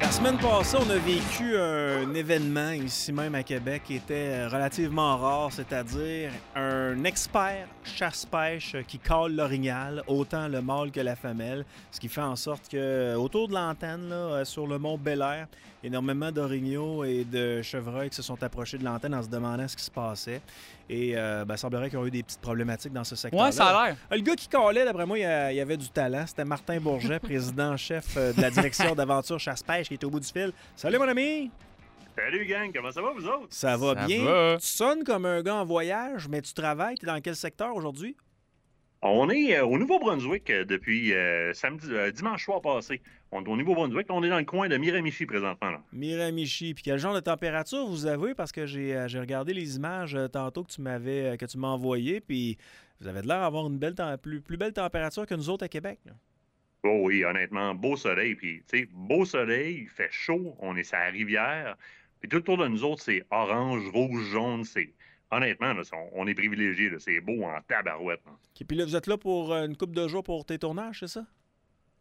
La semaine passée, on a vécu un événement ici même à Québec qui était relativement rare, c'est-à-dire un expert chasse-pêche qui colle l'orignal, autant le mâle que la femelle, ce qui fait en sorte que autour de l'antenne, là, sur le mont Bel Air, énormément d'orignaux et de chevreuils qui se sont approchés de l'antenne en se demandant ce qui se passait. Et euh, ben, il semblerait qu'ils ont eu des petites problématiques dans ce secteur. Ouais, ça a l'air. Le gars qui collait, d'après moi, il y, il avait du talent. C'était Martin Bourget, président-chef euh, de la direction d'aventure chasse-pêche, qui était au bout du fil. Salut, mon ami! Salut, gang, comment ça va, vous autres? Ça va Ça bien? va. Tu sonnes comme un gars en voyage, mais tu travailles? Tu es dans quel secteur aujourd'hui? On est euh, au Nouveau-Brunswick euh, depuis euh, samedi, euh, dimanche soir passé. On est au Nouveau-Brunswick. On est dans le coin de Miramichi présentement. Là. Miramichi. Puis quel genre de température vous avez? Parce que j'ai j'ai regardé les images tantôt que tu m'avais que tu m'as envoyées, puis vous avez de l'air d'avoir une belle tem- plus, plus belle température que nous autres à Québec. là. Oh oui, honnêtement, beau soleil. Puis, tu sais, beau soleil, il fait chaud. On est sur la rivière. Puis tout autour de nous autres, c'est orange, rouge, jaune. C'est honnêtement, là, on, on est privilégiés. là. C'est beau en tabarouette. là. OK, Puis là, vous êtes là pour euh, une couple de jours pour tes tournages, c'est ça?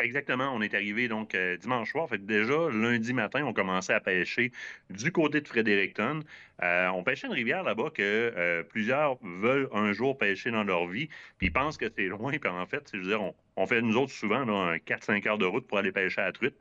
Exactement, on est arrivé donc euh, dimanche soir. Fait que déjà, lundi matin, on commençait à pêcher du côté de Fredericton. Euh, on pêchait une rivière là-bas que euh, plusieurs veulent un jour pêcher dans leur vie, puis ils pensent que c'est loin. Puis en fait, je veux dire, on, fait nous autres souvent là, un 4-5 heures de route pour aller pêcher à la truite.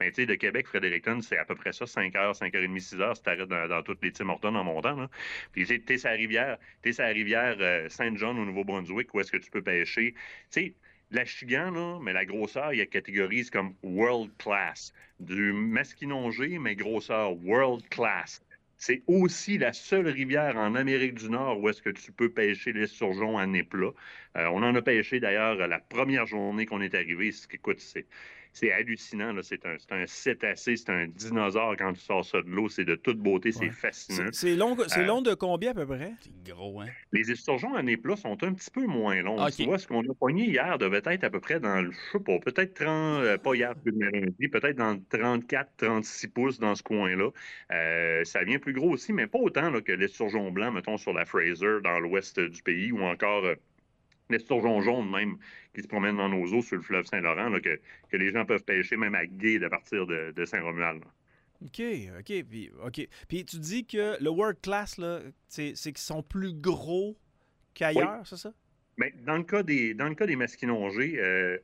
Mais tu sais, de Québec, Fredericton, c'est à peu près ça, 5 heures, 5 heures et demie, 6 heures, si t'arrêtes dans, dans toutes les Tim Hortons en montant. Puis tu sais, t'es la rivière, t'es la rivière Saint-John au Nouveau-Brunswick, où est-ce que tu peux pêcher. Tu sais, L'achigan, là, mais la grosseur, il y a catégorise comme world class. Du masquinongé, mais grosseur world class. C'est aussi la seule rivière en Amérique du Nord où est-ce que tu peux pêcher les surgeons à nez plat. Euh, on en a pêché d'ailleurs la première journée qu'on est arrivé. Ce c'est. C'est hallucinant, là. C'est un, c'est un cétacé, c'est un dinosaure quand tu sors ça de l'eau. C'est de toute beauté, c'est fascinant. C'est long, c'est Euh, long de combien à peu près? C'est gros, hein? Les esturgeons à nez plat sont un petit peu moins longs. Tu vois, ce qu'on a pogné hier devait être à peu près dans le, je sais pas, peut-être 30, euh, pas hier, plus de lundi, peut-être dans le 34, 36 pouces dans ce coin-là. Euh, ça vient plus gros aussi, mais pas autant là, que l'esturgeon blanc, mettons, sur la Fraser, dans l'ouest du pays, ou encore euh, l'esturgeon jaune même, qui se promène dans nos eaux sur le fleuve Saint-Laurent, que, que les gens peuvent pêcher même à Guide à partir de, de Saint-Romuald. OK, OK. Puis, OK. Puis tu dis que le world class, là, c'est c'est qu'ils sont plus gros qu'ailleurs, c'est ça? Ben, dans le cas des dans le cas des masquinongés, euh,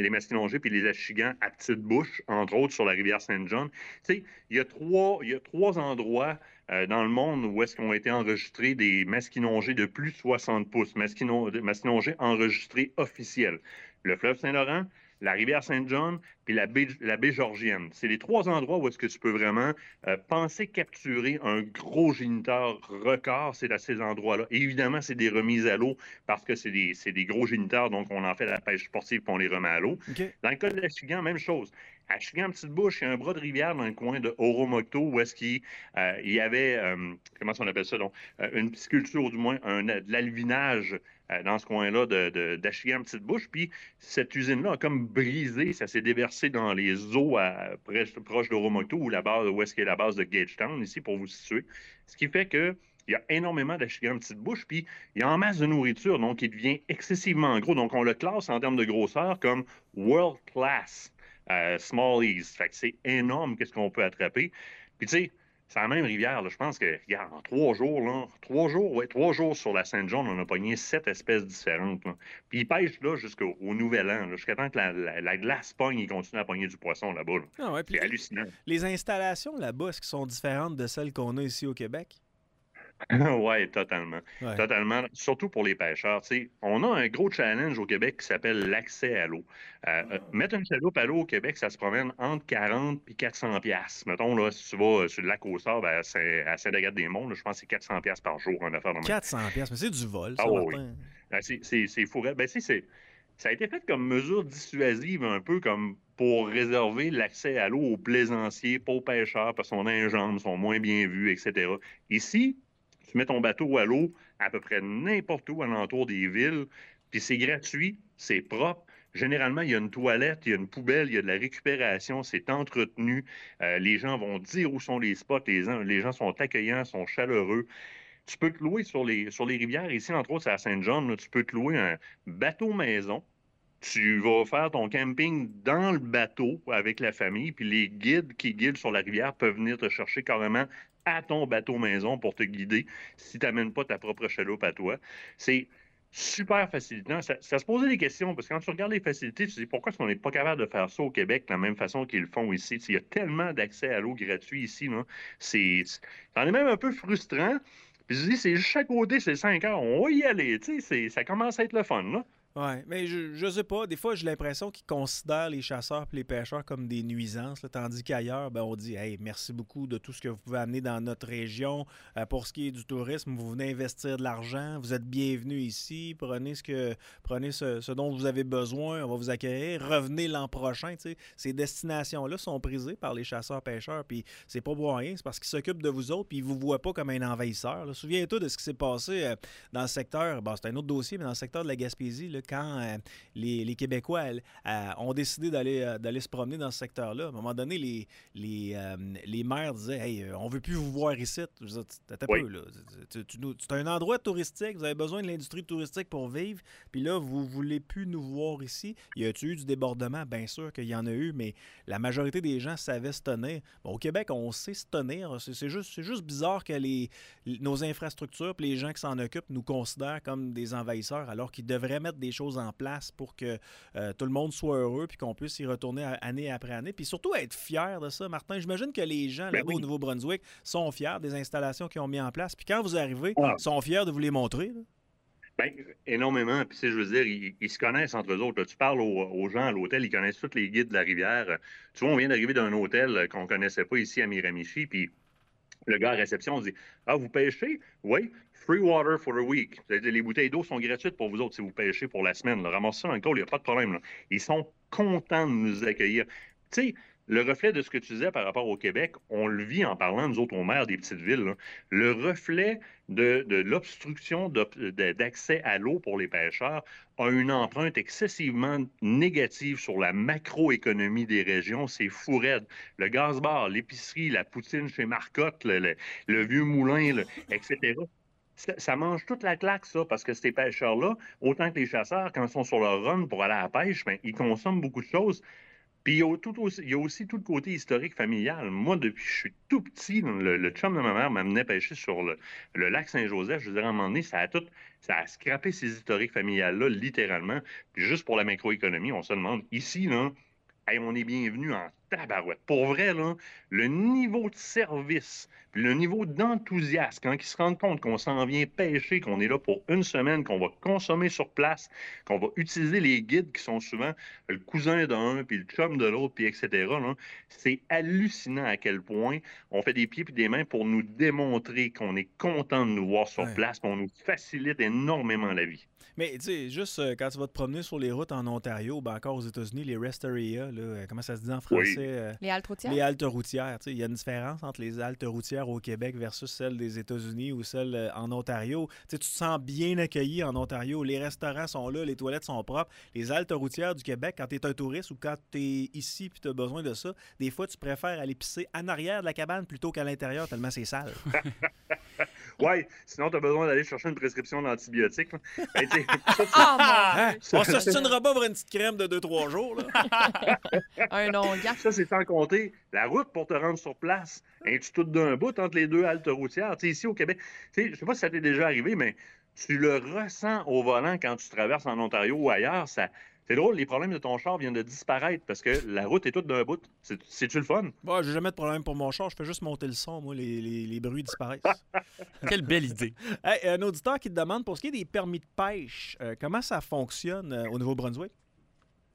les masquinongés puis les achigans à petite bouche, entre autres sur la rivière Saint-John, il y a trois y a trois endroits euh, dans le monde où est-ce qu'ont été enregistrés des masquinongés de plus de 60 pouces, masquino- masquinongés enregistrés officiels. Le fleuve Saint-Laurent, la rivière Saint-John, puis la baie, la baie Georgienne. C'est les trois endroits où est-ce que tu peux vraiment euh, penser capturer un gros géniteur record, c'est à ces endroits-là. Et évidemment, c'est des remises à l'eau parce que c'est des, des gros géniteurs, donc on en fait la pêche sportive puis on les remet à l'eau. Dans le cas de l'Achigan, même chose. Achigan, Petite Bouche, il y a un bras de rivière dans le coin de Oromoto où est-ce qu'il euh, y avait, euh, comment on appelle ça, donc, euh, une pisciculture, ou du moins un, de l'alvinage euh, dans ce coin-là de, de, d'Achigan, Petite Bouche. Puis cette usine-là a comme brisé, ça s'est déversé dans les eaux à, proche, proche d'Oromoto, où, la base, où est-ce qu'il la base de Gagetown, ici, pour vous situer. Ce qui fait que il y a énormément d'achigan petite bouche, puis il y a en masse de nourriture, donc il devient excessivement gros. Donc on le classe en termes de grosseur comme world class euh, small east. Fait que c'est énorme qu'est-ce qu'on peut attraper. Puis tu sais, c'est la même rivière, là. je pense que, regarde, en trois jours, là, trois jours, ouais, trois jours sur la Sainte-John, on a pogné sept espèces différentes. là. Puis ils pêchent là jusqu'au au Nouvel An, jusqu'à temps que la, la- la glace pogne, ils continuent à pogner du poisson là-bas. là. Ah ouais, puis C'est hallucinant. les installations là-bas, est-ce qu'elles sont différentes de celles qu'on a ici au Québec? oui, totalement. Ouais. Totalement. Surtout pour les pêcheurs. On a un gros challenge au Québec qui s'appelle l'accès à l'eau. Euh, euh, mettre une chaloupe à l'eau au Québec, ça se promène entre 40 et 400 piastres. Mettons, là, si tu vas euh, sur le lac au sable à, Saint- à Saint-Agathe-des-Monts, là, je pense que c'est 400 piastres par jour, en affaire de même. 400 pièces, mais c'est du vol, ça, Ah oui. Ben, c'est- fou. Ben, c'est- ça a été fait comme mesure dissuasive, un peu comme pour réserver l'accès à l'eau aux plaisanciers, pas aux pêcheurs, parce qu'on a un jambes, sont moins bien vus, etc. Ici, tu mets ton bateau à l'eau à peu près n'importe où alentour des villes, puis c'est gratuit, c'est propre. Généralement, il y a une toilette, il y a une poubelle, il y a de la récupération, c'est entretenu. Euh, les gens vont dire où sont les spots, les, gens- sont accueillants, sont chaleureux. Tu peux te louer sur les, sur les rivières. Ici, entre autres, c'est à Saint-John, là, tu peux te louer un bateau maison. Tu vas faire ton camping dans le bateau avec la famille, puis les guides qui guident sur la rivière peuvent venir te chercher carrément à ton bateau maison pour te guider si tu n'amènes pas ta propre chaloupe à toi. C'est super facilitant. Ça, se posait des questions, parce que quand tu regardes les facilités, tu te dis pourquoi est-ce qu'on n'est pas capable de faire ça au Québec de la même façon qu'ils le font ici? Il y a tellement d'accès à l'eau gratuit ici. C'est, c'en est même un peu frustrant. Puis je dis, c'est à côté, c'est 5 heures, on va y aller. Ça commence à être le fun. Là. Oui, mais je, je sais pas. Des fois, j'ai l'impression qu'ils considèrent les chasseurs et les pêcheurs comme des nuisances, tandis qu'ailleurs, ben, on dit Hey, merci beaucoup de tout ce que vous pouvez amener dans notre région. Euh, pour ce qui est du tourisme, vous venez investir de l'argent, vous êtes bienvenus ici, prenez ce que prenez ce, dont vous avez besoin, on va vous accueillir. Revenez l'an prochain. Ces destinations-là sont prisées par les chasseurs-pêcheurs, puis c'est pas pour rien, c'est parce qu'ils s'occupent de vous autres, puis ils vous voient pas comme un envahisseur. Souviens-toi de ce qui s'est passé euh, dans le secteur, bon, c'est un autre dossier, mais dans le secteur de la Gaspésie, là, quand euh, les, Québécois euh, ont décidé d'aller euh, d'aller se promener dans ce secteur-là. À un moment donné, les, les, les maires disaient Hey, on veut plus vous voir ici. C'est un endroit touristique, vous avez besoin de l'industrie touristique pour vivre, puis là, vous voulez plus nous voir ici. Y a-tu eu du débordement? Bien sûr qu'il y en a eu, mais la majorité des gens savaient se tenir. au Québec, on sait se tenir. C'est juste, juste bizarre que les, nos infrastructures et les gens qui s'en occupent nous considèrent comme des envahisseurs alors qu'ils devraient mettre des choses en place pour que euh, tout le monde soit heureux puis qu'on puisse y retourner année après année. Puis surtout être fier de ça, Martin. J'imagine que les gens ben là-bas au Nouveau-Brunswick sont fiers des installations qu'ils ont mis en place. Puis quand vous arrivez, ah. ils sont fiers de vous les montrer. Bien, énormément. Puis, je veux dire, ils, se connaissent entre eux autres. Tu parles aux, gens à l'hôtel, ils connaissent tous les guides de la rivière. Tu vois, on vient d'arriver d'un hôtel qu'on ne connaissait pas ici à Miramichi, puis le gars à réception dit Ah, vous pêchez? Oui, free water for a week. Les bouteilles d'eau sont gratuites pour vous autres si vous pêchez pour la semaine. Ramassez ça dans col, il n'y a pas de problème. Ils sont contents de nous accueillir. Tu sais, le reflet de ce que tu disais par rapport au Québec, on le vit en parlant, nous autres, aux maires des petites villes. Le reflet de, l'obstruction d'accès à l'eau pour les pêcheurs a une empreinte excessivement négative sur la macroéconomie des régions. C'est fou. Le gaz-bar, l'épicerie, la poutine chez Marcotte, le, vieux moulin, etc. Ça, mange toute la claque, ça, parce que ces pêcheurs-là, autant que les chasseurs, quand ils sont sur leur run pour aller à la pêche, ben, ils consomment beaucoup de choses. Puis il y, a aussi, il y, a aussi, tout le côté historique familial. Moi, depuis que je suis tout petit, le, chum de ma mère m'amenait pêcher sur le, lac Saint-Joseph. Je veux dire, à un moment donné, ça a tout, ça a scrappé ces historiques familiales-là, littéralement. Puis juste pour la macroéconomie, on se demande, ici, là, on est bienvenu en tabarouette. Pour vrai, là, le niveau de service, le niveau d'enthousiasme, quand ils se rendent compte qu'on s'en vient pêcher, qu'on est là pour une semaine, qu'on va consommer sur place, qu'on va utiliser les guides qui sont souvent le cousin d'un, puis le chum de l'autre, puis etc., c'est hallucinant à quel point on fait des pieds et des mains pour nous démontrer qu'on est content de nous voir sur place, qu'on nous facilite énormément la vie. Mais tu sais, juste euh, quand tu vas te promener sur les routes en Ontario, ben encore aux États-Unis, les rest area, euh, comment ça se dit en français? Euh, les haltes routières? Les haltes routières. Il y a une différence entre les haltes routières au Québec versus celles des États-Unis ou celles en Ontario. tu te sens bien accueilli en Ontario. Les restaurants sont là, les toilettes sont propres. Les haltes routières du Québec, quand tu es un touriste ou quand tu es ici et tu as besoin de ça, des fois, tu préfères aller pisser en arrière de la cabane plutôt qu'à l'intérieur tellement c'est sale. Ouais, sinon, tu as besoin d'aller chercher une prescription d'antibiotiques. Ben, ah, hein? On s'ostinera pas pour une petite crème de 2-3 jours. Là. un long Ça, c'est sans compter la route pour te rendre sur place. Un tu tout d'un bout entre les deux haltes routières. ici au Québec, je sais pas si ça t'est déjà arrivé, mais tu le ressens au volant quand tu traverses en Ontario ou ailleurs. Ça, c'est drôle, les problèmes de ton char viennent de disparaître parce que la route est toute d'un bout. C'est-tu le fun? Bah, j'ai jamais de problème pour mon char. Je fais juste monter le son, moi, les, les, bruits disparaissent. Quelle belle idée. un auditeur qui te demande pour ce qui est des permis de pêche, euh, comment ça fonctionne euh, au Nouveau-Brunswick?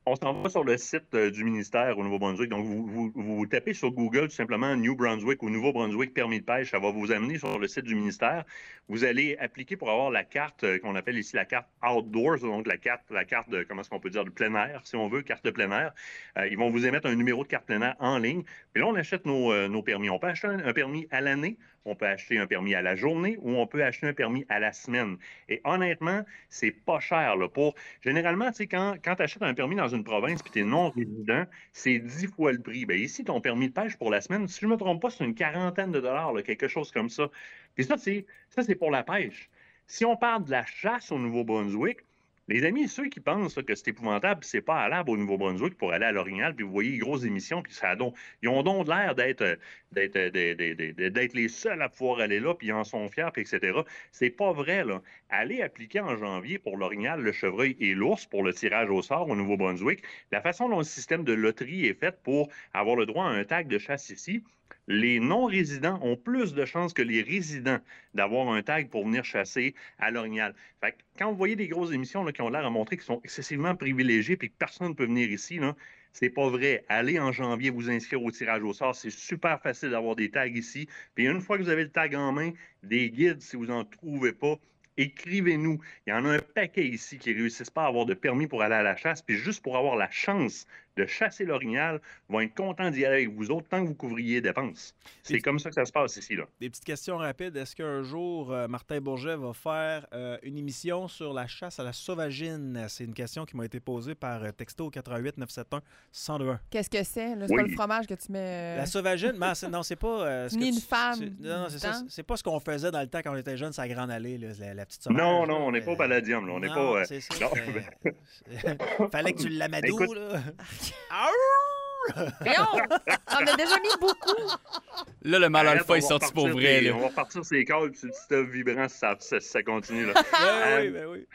On s'en va sur le site euh, du ministère au Nouveau-Brunswick. Donc, vous, tapez sur Google tout simplement New Brunswick ou Nouveau-Brunswick permis de pêche. Ça va vous amener sur le site du ministère. Vous allez appliquer pour avoir la carte euh, qu'on appelle ici la carte outdoors, donc la carte, la carte de, comment est-ce qu'on peut dire, de plein air, si on veut, carte de plein air. Euh, ils vont vous émettre un numéro de carte plein air en ligne. Puis là, on achète nos, permis. On peut acheter un permis à l'année on peut acheter un permis à la journée ou on peut acheter un permis à la semaine. Et honnêtement, c'est pas cher. Pour... Généralement, quand, quand tu achètes un permis dans une province et tu es non résident, c'est dix fois le prix. Bien, ici, ton permis de pêche pour la semaine, si je ne me trompe pas, c'est une quarantaine de dollars, quelque chose comme ça. Puis ça, c'est pour la pêche. Si on parle de la chasse au Nouveau-Brunswick, Les amis, ceux qui pensent que c'est épouvantable, c'est pas à l'arbre au Nouveau-Brunswick pour aller à l'Orignal, puis vous voyez grosses émissions, puis ça a ils ont donc l'air d'être, euh, euh, d'être les seuls à pouvoir aller là, puis ils en sont fiers, puis etc. C'est pas vrai, là. Allez appliquer en janvier pour l'Orignal, le chevreuil et l'ours pour le tirage au sort au Nouveau-Brunswick. La façon dont le système de loterie est fait pour avoir le droit à un tag de chasse ici, les non-résidents ont plus de chances que les résidents d'avoir un tag pour venir chasser à l'orignal. Fait quand vous voyez des grosses émissions qui ont l'air à montrer qu'ils sont excessivement privilégiés et que personne ne peut venir ici, c'est pas vrai. Allez en janvier vous inscrire au tirage au sort. C'est super facile d'avoir des tags ici. Puis une fois que vous avez le tag en main, des guides, si vous n'en trouvez pas, écrivez-nous. Il y en a un paquet ici qui ne réussissent pas à avoir de permis pour aller à la chasse, puis juste pour avoir la chance de chasser l'orignal vont être contents d'y aller avec vous autres tant que vous couvriez dépenses. C'est comme ça que ça se passe ici. Là. Des petites questions rapides. Est-ce qu'un jour, euh, Martin Bourget va faire euh, une émission sur la chasse à la sauvagine? C'est une question qui m'a été posée par euh, texto 88 971 102 Qu'est-ce que c'est? C'est pas le fromage que tu mets... La sauvagine? Ben, non, c'est pas... Ni une femme. Non, c'est pas ce qu'on faisait dans le temps quand on était jeune, sa grande allée, la, petite sauvage. Non, non, on n'est pas au palladium. On n'est pas... c'est ça. Fallait que tu l'amadoues, là. on a déjà mis beaucoup. Là, le mal alpha est sorti pour vrai. On va partir ces câbles sur le stuff vibrant si ça, ça, continue. Là. oui, ben oui.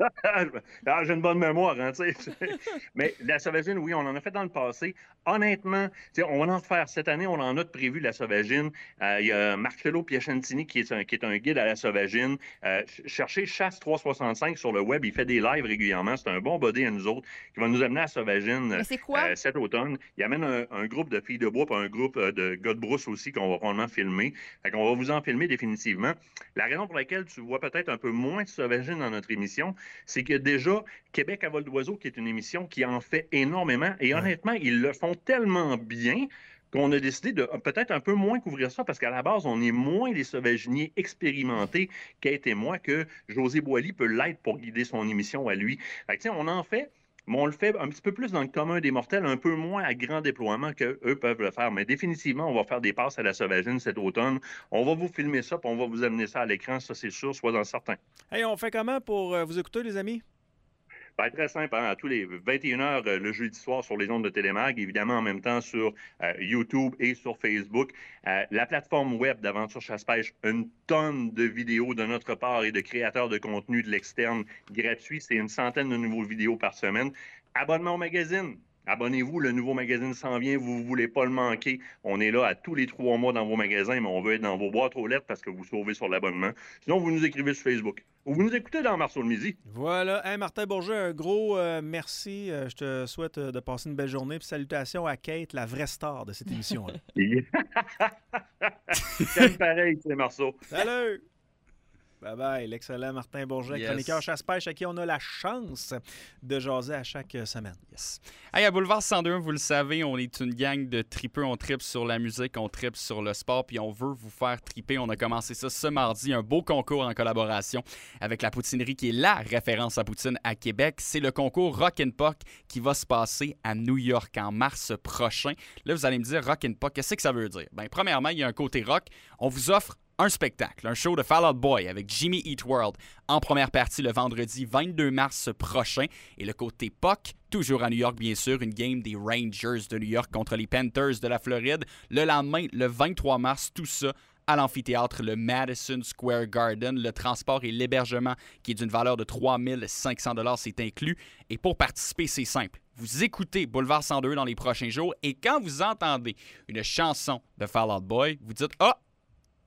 ah, J'ai une bonne mémoire, hein, tu sais. Mais la sauvagine, oui, on en a fait dans le passé. Honnêtement, on va en faire cette année, on en a prévu la sauvagine. Euh, il y a Marcello Piacentini qui est, un, qui est un guide à la sauvagine. Euh, cherchez Chasse 365 sur le web, il fait des lives régulièrement. C'est un bon body à nous autres qui va nous amener à Sauvagine euh, cet automne. Il amène un, groupe de filles de bois et un groupe de gars de brousse aussi qu'on va probablement filmer. Fait qu'on va vous en filmer définitivement. La raison pour laquelle tu vois peut-être un peu moins de Sauvagine dans notre émission, c'est que déjà, Québec à vol d'oiseau, qui est une émission qui en fait énormément, et honnêtement, ils le font tellement bien qu'on a décidé de peut-être un peu moins couvrir ça parce qu'à la base, on est moins des sauvaginiers expérimentés Kate et moi que José Boily peut l'être pour guider son émission à lui. Fait on en fait, mais on le fait un petit peu plus dans le commun des mortels, un peu moins à grand déploiement qu'eux peuvent le faire. Mais définitivement, on va faire des passes à la sauvagine cet automne. On va vous filmer ça, puis on va vous amener ça à l'écran, ça c'est sûr, sois-en certain. Hey, on fait comment pour euh, vous écouter, les amis? Ben, très simple, hein, à tous les 21h euh, le jeudi soir sur les ondes de Télémag, évidemment en même temps sur euh, YouTube et sur Facebook. la plateforme web d'Aventure Chasse-Pêche, une tonne de vidéos de notre part et de créateurs de contenu de l'externe gratuit. C'est une centaine de nouveaux vidéos par semaine. Abonnement au magazine. Abonnez-vous, le nouveau magazine s'en vient, vous ne voulez pas le manquer. On est là à tous les trois mois dans vos magasins, mais on veut être dans vos boîtes aux lettres parce que vous sauvez sur l'abonnement. Sinon, vous nous écrivez sur Facebook. Ou vous nous écoutez dans Marceau le Midi. Voilà. Hey, Martin Bourget, un gros euh, merci. Euh, je te souhaite euh, de passer une belle journée. Puis salutations à Kate, la vraie star de cette émission-là. C'est pareil, c'est Marceau. Salut! Bye bye, l'excellent Martin Bourget, chroniqueur chasse-pêche à qui on a la chance de jaser à chaque semaine. Yes. Hey, à Boulevard 102, vous le savez, on est une gang de tripeux. On tripe sur la musique, on tripe sur le sport, puis on veut vous faire triper. On a commencé ça ce mardi, un beau concours en collaboration avec la poutinerie qui est la référence à poutine à Québec. C'est le concours Rock and Puck qui va se passer à New York en mars prochain. Là, vous allez me dire, Rock and Puck, qu'est-ce que ça veut dire? Bien, premièrement, il y a un côté rock. On vous offre un spectacle, un show de Fall Out Boy avec Jimmy Eat World en première partie le vendredi 22 mars prochain. Et le côté POC, toujours à New York, bien sûr, une game des Rangers de New York contre les Panthers de la Floride. Le lendemain, le 23 mars, tout ça à l'amphithéâtre, le Madison Square Garden. Le transport et l'hébergement, qui est d'une valeur de 3500 c'est inclus. Et pour participer, c'est simple. Vous écoutez Boulevard 102 dans les prochains jours et quand vous entendez une chanson de Fall Out Boy, vous dites Ah, oh,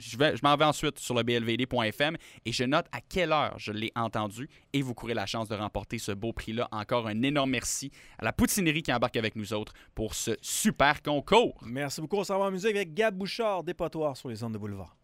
je, m'en vais ensuite sur le blvd.fm et je note à quelle heure je l'ai entendu et vous courez la chance de remporter ce beau prix-là. Encore un énorme merci à la poutinerie qui embarque avec nous autres pour ce super concours. Merci beaucoup. On s'en va en musique avec Gab Bouchard, dépotoir sur les ondes de boulevard.